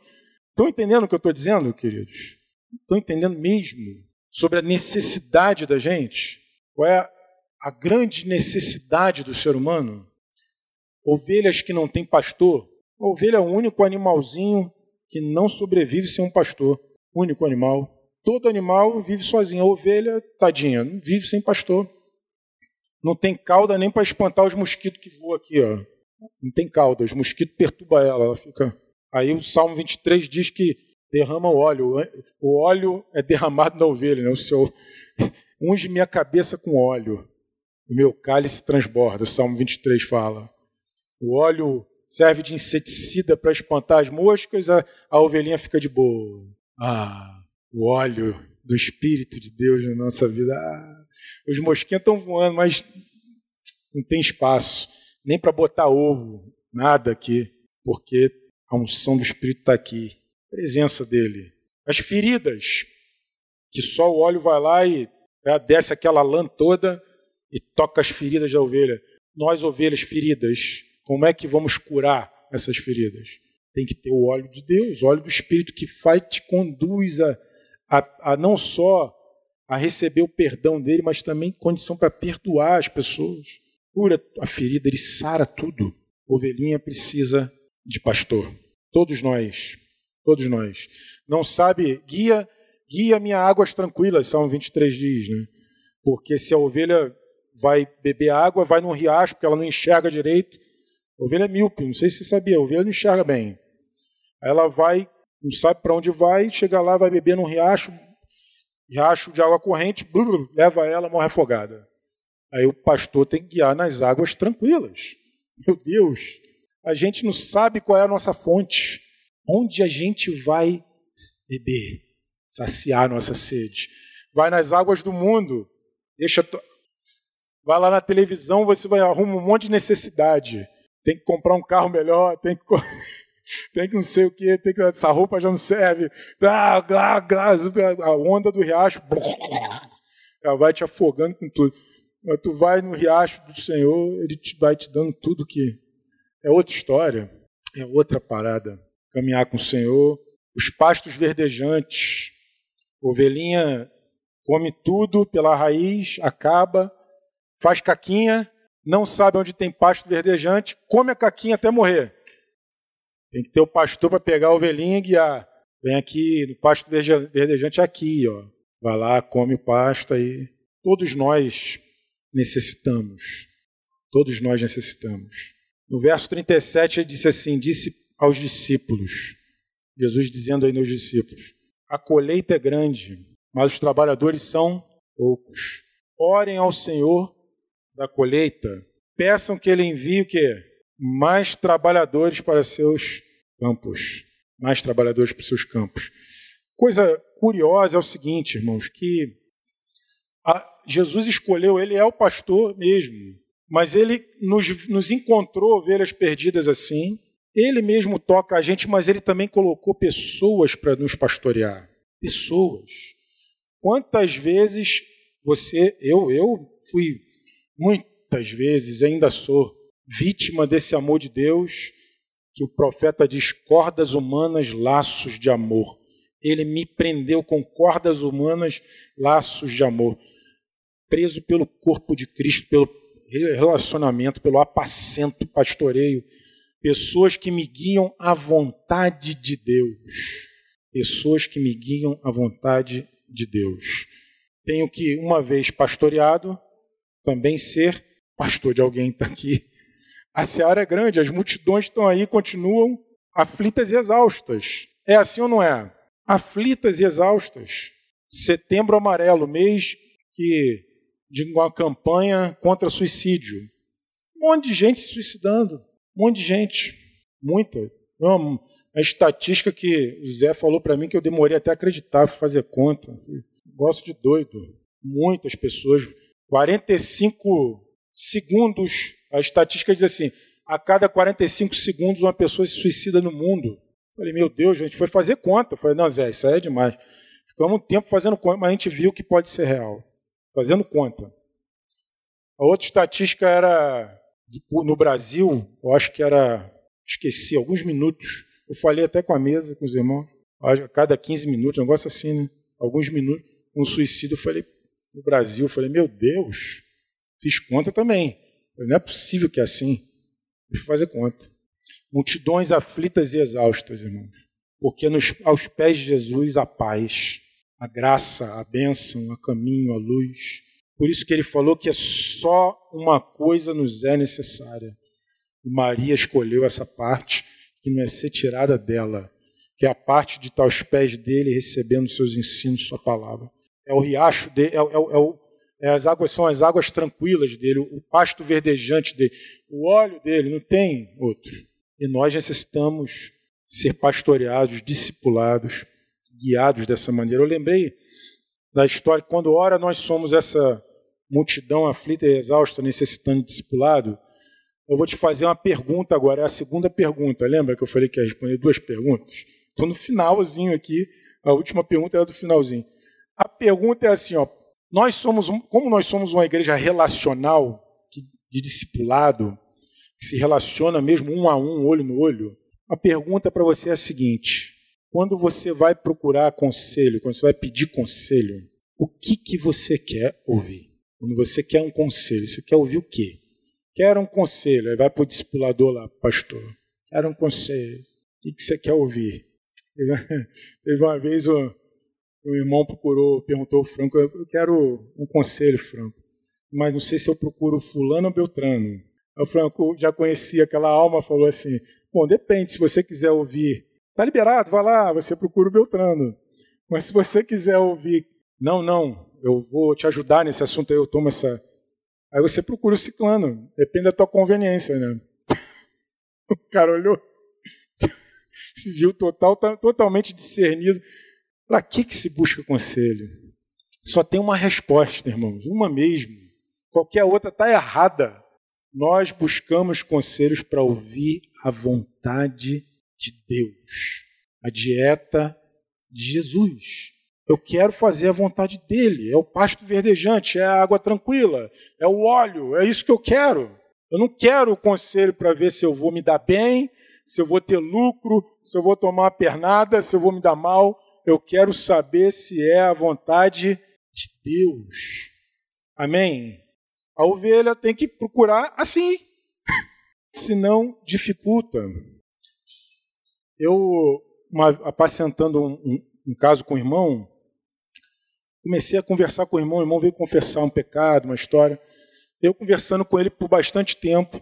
S1: Estão entendendo o que eu estou dizendo, queridos? Estão entendendo mesmo sobre a necessidade da gente? Qual é a grande necessidade do ser humano? Ovelhas que não têm pastor. A ovelha é o único animalzinho que não sobrevive sem um pastor. Único animal. Todo animal vive sozinho. A ovelha, tadinha, vive sem pastor. Não tem cauda nem para espantar os mosquitos que voam aqui, ó. Não tem cauda, os mosquitos perturbam ela, ela fica. Aí o Salmo 23 diz que derrama o óleo. O óleo é derramado na ovelha, né? O Senhor unge minha cabeça com óleo. O meu cálice transborda, o Salmo 23 fala. O óleo serve de inseticida para espantar as moscas, a, a ovelhinha fica de boa. Ah, o óleo do Espírito de Deus na nossa vida. Ah, os mosquinhos estão voando, mas não tem espaço nem para botar ovo, nada aqui, porque a unção do Espírito está aqui, a presença dele. As feridas, que só o óleo vai lá e né, desce aquela lã toda e toca as feridas da ovelha. Nós, ovelhas feridas, como é que vamos curar essas feridas? Tem que ter o óleo de Deus, o óleo do Espírito que faz, te conduz a, a, a não só a receber o perdão dele, mas também condição para perdoar as pessoas. Cura a ferida, ele sara tudo. Ovelhinha precisa de pastor. Todos nós, todos nós. Não sabe, guia, guia minha águas tranquilas, Salmo 23 diz, né? Porque se a ovelha vai beber água, vai num riacho, porque ela não enxerga direito. A ovelha é míope, não sei se você sabia, a ovelha não enxerga bem. Ela vai, não sabe para onde vai, chega lá, vai beber num riacho, riacho de água corrente, leva ela, morre afogada. Aí o pastor tem que guiar nas águas tranquilas. Meu Deus, a gente não sabe qual é a nossa fonte, onde a gente vai beber, saciar nossa sede. Vai nas águas do mundo, deixa. Vai lá na televisão, você vai arrumar um monte de necessidade. Tem que comprar um carro melhor, tem que tem que não sei o que, tem que essa roupa já não serve. A onda do riacho ela vai te afogando com tudo. Mas tu vai no riacho do Senhor, ele te vai te dando tudo que é outra história, é outra parada. Caminhar com o Senhor, os pastos verdejantes, ovelhinha come tudo pela raiz, acaba, faz caquinha, não sabe onde tem pasto verdejante, come a caquinha até morrer. Tem que ter o pastor para pegar a ovelhinha e guiar. Vem aqui, no pasto verdejante aqui, ó. Vai lá, come o pasto aí. Todos nós necessitamos. Todos nós necessitamos. No verso 37 ele disse assim: disse aos discípulos, Jesus dizendo aí nos discípulos: A colheita é grande, mas os trabalhadores são poucos. Orem ao Senhor da colheita, peçam que ele envie o quê? Mais trabalhadores para seus campos. Mais trabalhadores para seus campos. Coisa curiosa é o seguinte, irmãos, que Jesus escolheu, ele é o pastor mesmo, mas ele nos, nos encontrou ovelhas perdidas assim. Ele mesmo toca a gente, mas ele também colocou pessoas para nos pastorear. Pessoas. Quantas vezes você, eu, eu fui muitas vezes, ainda sou, vítima desse amor de Deus, que o profeta diz: cordas humanas, laços de amor. Ele me prendeu com cordas humanas, laços de amor. Preso pelo corpo de Cristo, pelo relacionamento, pelo apacento, pastoreio. Pessoas que me guiam à vontade de Deus. Pessoas que me guiam à vontade de Deus. Tenho que, uma vez pastoreado, também ser pastor de alguém está aqui a seara é grande, as multidões estão aí, continuam aflitas e exaustas. É assim ou não é? Aflitas e exaustas. Setembro amarelo, mês que de uma campanha contra suicídio. Um monte de gente se suicidando, um monte de gente, muita. Uma, a estatística que o Zé falou para mim que eu demorei até acreditar, fazer conta. Gosto de doido. Muitas pessoas. 45 segundos, a estatística diz assim: a cada 45 segundos uma pessoa se suicida no mundo. Falei, meu Deus, gente foi fazer conta. Falei, não, Zé, isso aí é demais. Ficamos um tempo fazendo conta, mas a gente viu que pode ser real. Fazendo conta. A outra estatística era no Brasil, eu acho que era, esqueci, alguns minutos. Eu falei até com a mesa, com os irmãos, a cada 15 minutos, um negócio assim, né? Alguns minutos, um suicídio. Eu falei, no Brasil, eu falei, meu Deus, fiz conta também. Não é possível que é assim. Eu fazer conta. Multidões aflitas e exaustas, irmãos. Porque nos, aos pés de Jesus a paz, a graça, a bênção, a caminho, a luz. Por isso que ele falou que é só uma coisa nos é necessária. E Maria escolheu essa parte que não é ser tirada dela, que é a parte de estar aos pés dele recebendo seus ensinos, sua palavra. É o riacho dele, é, é, é, o, é as águas são as águas tranquilas dele, o pasto verdejante dele, o óleo dele, não tem outro. E nós necessitamos ser pastoreados, discipulados, guiados dessa maneira. Eu lembrei da história quando ora nós somos essa multidão aflita e exausta necessitando de discipulado, eu vou te fazer uma pergunta agora, é a segunda pergunta. Lembra que eu falei que ia responder duas perguntas? Estou no finalzinho aqui, a última pergunta era do finalzinho. A pergunta é assim, ó, nós somos, como nós somos uma igreja relacional, de discipulado, que se relaciona mesmo um a um, olho no olho, a pergunta para você é a seguinte: quando você vai procurar conselho, quando você vai pedir conselho, o que, que você quer ouvir? Quando você quer um conselho, você quer ouvir o quê? Quer um conselho, aí vai para o discipulador lá, pastor. Quer um conselho. O que você quer ouvir? Teve uma vez o, o irmão procurou, perguntou ao Franco, eu quero um conselho, Franco, mas não sei se eu procuro fulano ou Beltrano. O Franco já conhecia aquela alma, falou assim, bom, depende, se você quiser ouvir, tá liberado, vai lá, você procura o Beltrano. Mas se você quiser ouvir, não, não, eu vou te ajudar nesse assunto aí, eu tomo essa Aí você procura o ciclano, depende da tua conveniência, né? O cara olhou, se viu total, tá totalmente discernido. Para que, que se busca conselho? Só tem uma resposta, irmãos, uma mesmo. Qualquer outra está errada. Nós buscamos conselhos para ouvir a vontade de Deus, a dieta de Jesus. Eu quero fazer a vontade dele. É o pasto verdejante, é a água tranquila, é o óleo, é isso que eu quero. Eu não quero o conselho para ver se eu vou me dar bem, se eu vou ter lucro, se eu vou tomar uma pernada, se eu vou me dar mal. Eu quero saber se é a vontade de Deus. Amém? A ovelha tem que procurar assim, senão dificulta. Eu, uma, apacentando um, um, um caso com o irmão, Comecei a conversar com o irmão, o irmão veio confessar um pecado, uma história. Eu conversando com ele por bastante tempo,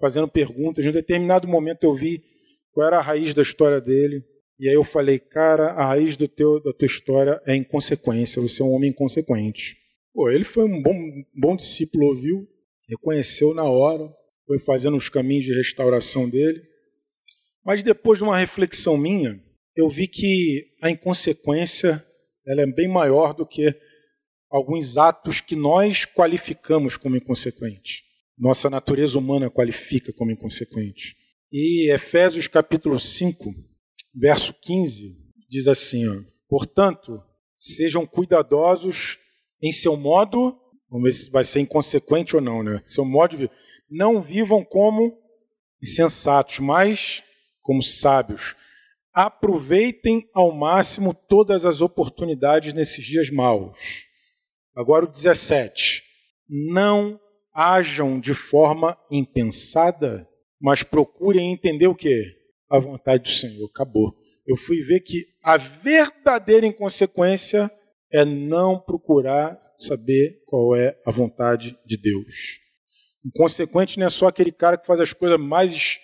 S1: fazendo perguntas. Em um determinado momento eu vi qual era a raiz da história dele. E aí eu falei, cara, a raiz do teu, da tua história é inconsequência, você é um homem inconsequente. Pô, ele foi um bom, bom discípulo, ouviu, reconheceu na hora, foi fazendo os caminhos de restauração dele. Mas depois de uma reflexão minha, eu vi que a inconsequência ela é bem maior do que alguns atos que nós qualificamos como inconsequentes. Nossa natureza humana qualifica como inconsequente. E Efésios capítulo 5, verso 15, diz assim: ó, Portanto, sejam cuidadosos em seu modo, vamos ver se vai ser inconsequente ou não, né? Seu modo de não vivam como insensatos, mas como sábios, aproveitem ao máximo todas as oportunidades nesses dias maus. Agora o 17. Não ajam de forma impensada, mas procurem entender o que? A vontade do Senhor. Acabou. Eu fui ver que a verdadeira inconsequência é não procurar saber qual é a vontade de Deus. Inconsequente não é só aquele cara que faz as coisas mais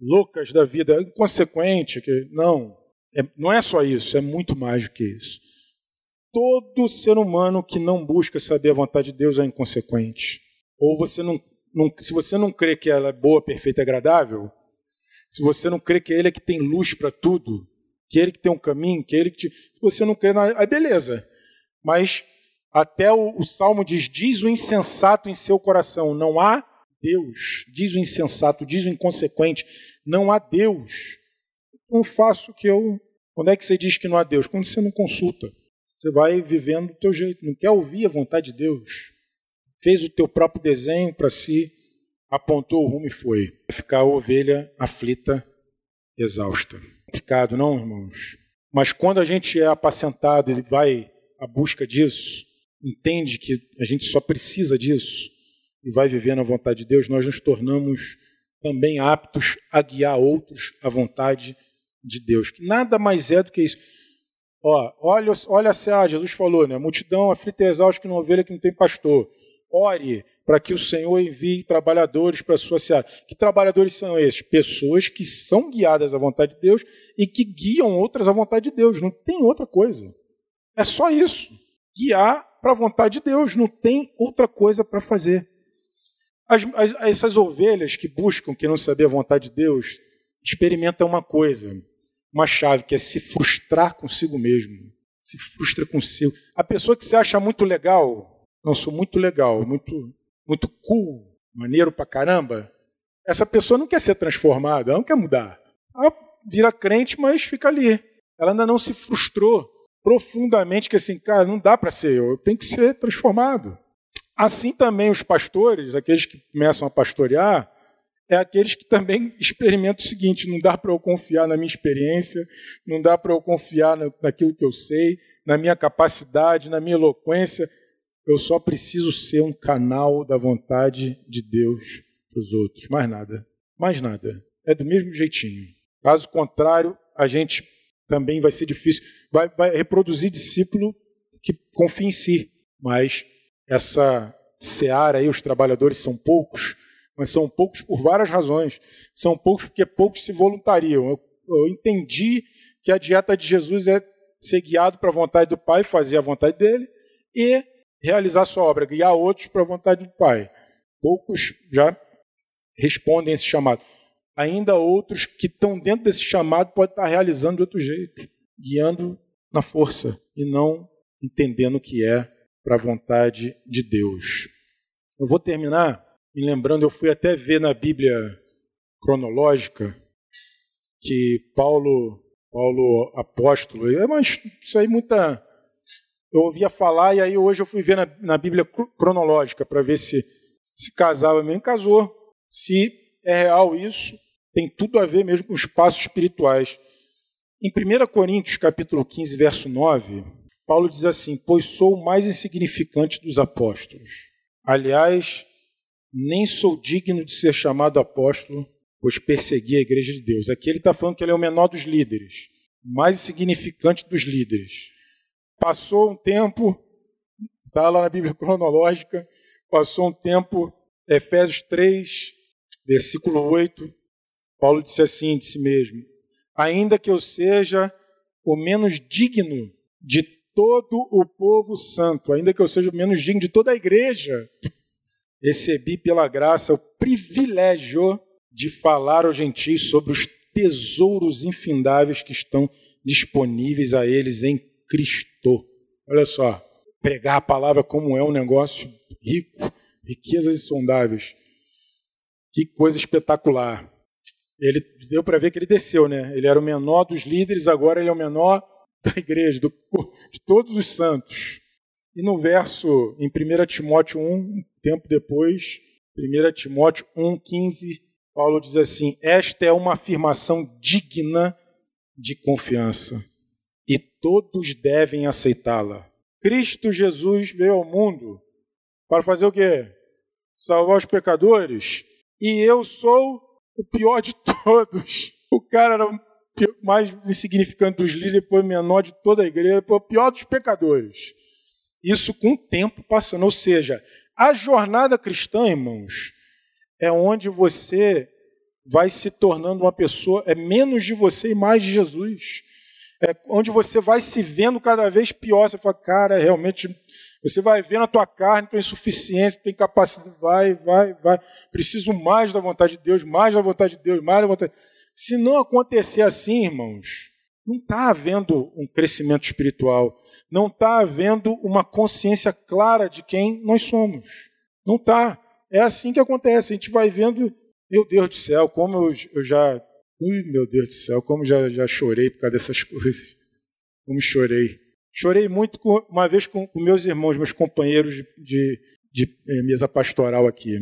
S1: loucas da vida, inconsequente. Que, não, é, não é só isso, é muito mais do que isso. todo ser humano que não busca saber a vontade de Deus é inconsequente. Ou você não, não, se você não crê que ela é boa, perfeita e agradável, se você não crê que é Ele é que tem luz para tudo, que é Ele que tem um caminho, que é Ele que te... Se você não crê, aí beleza. Mas até o, o Salmo diz, diz o insensato em seu coração, não há Deus. Diz o insensato, diz o inconsequente, não há Deus. Não faço o que eu... Quando é que você diz que não há Deus? Quando você não consulta. Você vai vivendo do teu jeito, não quer ouvir a vontade de Deus. Fez o teu próprio desenho para si, apontou o rumo e foi. Ficar a ovelha aflita, exausta. Complicado, não, irmãos? Mas quando a gente é apacentado e vai à busca disso, entende que a gente só precisa disso e vai vivendo a vontade de Deus, nós nos tornamos também aptos a guiar outros à vontade de Deus. Que nada mais é do que isso. Ó, olha, olha a Jesus falou, né? Multidão aflita e exausta que não ovelha que não tem pastor. Ore para que o Senhor envie trabalhadores para a sua seara. Que trabalhadores são esses? Pessoas que são guiadas à vontade de Deus e que guiam outras à vontade de Deus. Não tem outra coisa. É só isso. Guiar para a vontade de Deus. Não tem outra coisa para fazer. As, as, essas ovelhas que buscam, que não saber a vontade de Deus, experimentam uma coisa uma chave, que é se frustrar consigo mesmo. Se frustra consigo. A pessoa que se acha muito legal, não sou muito legal, muito, muito cool, maneiro pra caramba, essa pessoa não quer ser transformada, ela não quer mudar. Ela vira crente, mas fica ali. Ela ainda não se frustrou profundamente que assim, cara, não dá para ser eu, eu tenho que ser transformado. Assim também os pastores, aqueles que começam a pastorear, é aqueles que também experimentam o seguinte: não dá para eu confiar na minha experiência, não dá para eu confiar naquilo que eu sei, na minha capacidade, na minha eloquência. Eu só preciso ser um canal da vontade de Deus para os outros. Mais nada. Mais nada. É do mesmo jeitinho. Caso contrário, a gente também vai ser difícil. Vai, vai reproduzir discípulo que confia em si. Mas essa seara aí, os trabalhadores são poucos mas são poucos por várias razões. São poucos porque poucos se voluntariam. Eu, eu entendi que a dieta de Jesus é ser guiado para a vontade do Pai, fazer a vontade dele e realizar sua obra, guiar outros para a vontade do Pai. Poucos já respondem esse chamado. Ainda outros que estão dentro desse chamado podem estar realizando de outro jeito, guiando na força e não entendendo o que é para a vontade de Deus. Eu vou terminar me lembrando, eu fui até ver na Bíblia cronológica que Paulo, Paulo apóstolo, mas isso aí muita. Eu ouvia falar e aí hoje eu fui ver na, na Bíblia cronológica para ver se se casava mesmo. Casou. Se é real isso, tem tudo a ver mesmo com os passos espirituais. Em 1 Coríntios, capítulo 15, verso 9, Paulo diz assim: Pois sou o mais insignificante dos apóstolos. Aliás, nem sou digno de ser chamado apóstolo, pois persegui a igreja de Deus. Aqui ele está falando que ele é o menor dos líderes, o mais significante dos líderes. Passou um tempo, está lá na Bíblia cronológica, passou um tempo, Efésios 3, versículo 8, Paulo disse assim de si mesmo: Ainda que eu seja o menos digno de todo o povo santo, ainda que eu seja o menos digno de toda a igreja, recebi pela graça o privilégio de falar aos gentios sobre os tesouros infindáveis que estão disponíveis a eles em Cristo. Olha só, pregar a palavra como é um negócio rico, riquezas insondáveis. Que coisa espetacular. Ele deu para ver que ele desceu, né? Ele era o menor dos líderes, agora ele é o menor da igreja, do, de todos os santos. E no verso, em 1 Timóteo 1, tempo depois, 1 Timóteo 1,15, Paulo diz assim: Esta é uma afirmação digna de confiança todos devem aceitá-la. Cristo Jesus veio ao mundo para fazer o quê? Salvar os pecadores. E eu sou o pior de todos. O cara era o mais insignificante dos líderes, depois menor de toda a igreja, depois o pior dos pecadores. Isso com o tempo passando. Ou seja, a jornada cristã, irmãos, é onde você vai se tornando uma pessoa, é menos de você e mais de Jesus. É onde você vai se vendo cada vez pior. Você fala, cara, realmente. Você vai vendo a tua carne, tua insuficiência, tua incapacidade. Vai, vai, vai. Preciso mais da vontade de Deus, mais da vontade de Deus, mais da vontade. Se não acontecer assim, irmãos, não está havendo um crescimento espiritual. Não está havendo uma consciência clara de quem nós somos. Não está. É assim que acontece. A gente vai vendo, meu Deus do céu, como eu, eu já. Ui, meu Deus do céu, como já, já chorei por causa dessas coisas. Como chorei. Chorei muito com, uma vez com, com, meus irmãos, meus companheiros de, de, de eh, mesa pastoral aqui.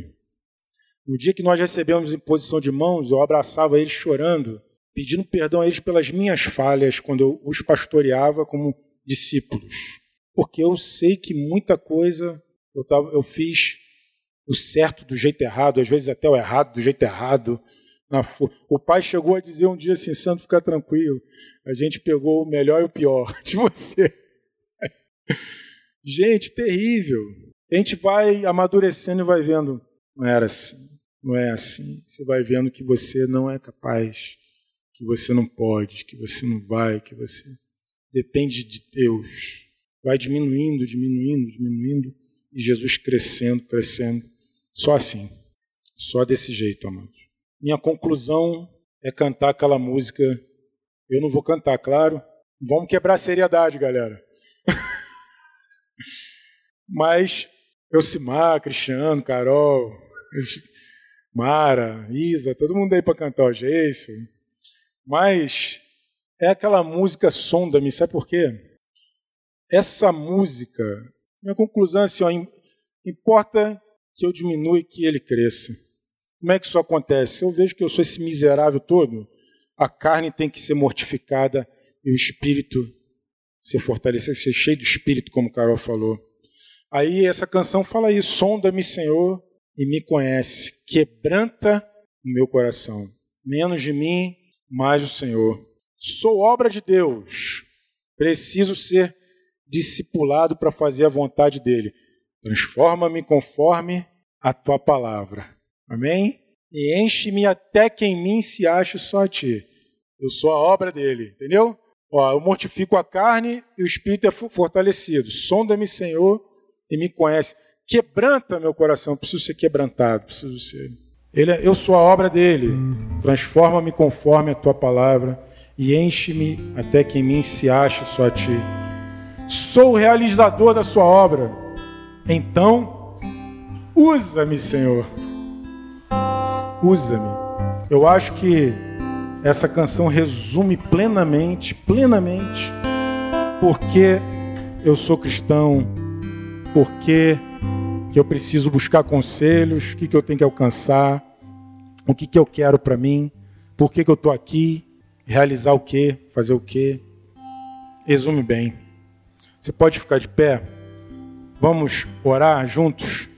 S1: No dia que nós recebemos imposição de mãos, eu abraçava eles chorando, pedindo perdão a eles pelas minhas falhas quando eu os pastoreava como discípulos. Porque eu sei que muita coisa eu, tava, eu fiz o certo do jeito errado, às vezes até o errado do jeito errado. O pai chegou a dizer um dia assim, Santo, fica tranquilo, a gente pegou o melhor e o pior de você. gente, terrível. A gente vai amadurecendo e vai vendo, não era assim, não é assim. Você vai vendo que você não é capaz, que você não pode, que você não vai, que você depende de Deus. Vai diminuindo, diminuindo, diminuindo, e Jesus crescendo, crescendo. Só assim, só desse jeito, amados. Minha conclusão é cantar aquela música. Eu não vou cantar, claro. Vamos quebrar a seriedade, galera. Mas Elcimar, Cristiano, Carol, Mara, Isa, todo mundo aí para cantar o Geiso. Mas é aquela música sonda-me, sabe por quê? Essa música, minha conclusão é assim, ó, importa que eu diminua e que ele cresça. Como é que isso acontece? Eu vejo que eu sou esse miserável todo, a carne tem que ser mortificada e o espírito ser fortalecido, ser cheio do espírito, como Carol falou. Aí essa canção fala isso: sonda-me, Senhor, e me conhece, quebranta o meu coração. Menos de mim, mais o Senhor. Sou obra de Deus, preciso ser discipulado para fazer a vontade dele. Transforma-me conforme a tua palavra. Amém? E enche-me até que em mim se ache só a ti. Eu sou a obra dele, entendeu? Ó, eu mortifico a carne e o espírito é fortalecido. Sonda-me, Senhor, e me conhece. Quebranta meu coração, preciso ser quebrantado, preciso ser. Ele, é, eu sou a obra dele. Transforma-me conforme a tua palavra e enche-me até que em mim se ache só a ti. Sou o realizador da sua obra então, usa-me, Senhor. Usa-me. Eu acho que essa canção resume plenamente, plenamente, porque eu sou cristão, porque que eu preciso buscar conselhos, o que, que eu tenho que alcançar, o que, que eu quero para mim, por que, que eu estou aqui, realizar o que, fazer o que. Resume bem. Você pode ficar de pé? Vamos orar juntos?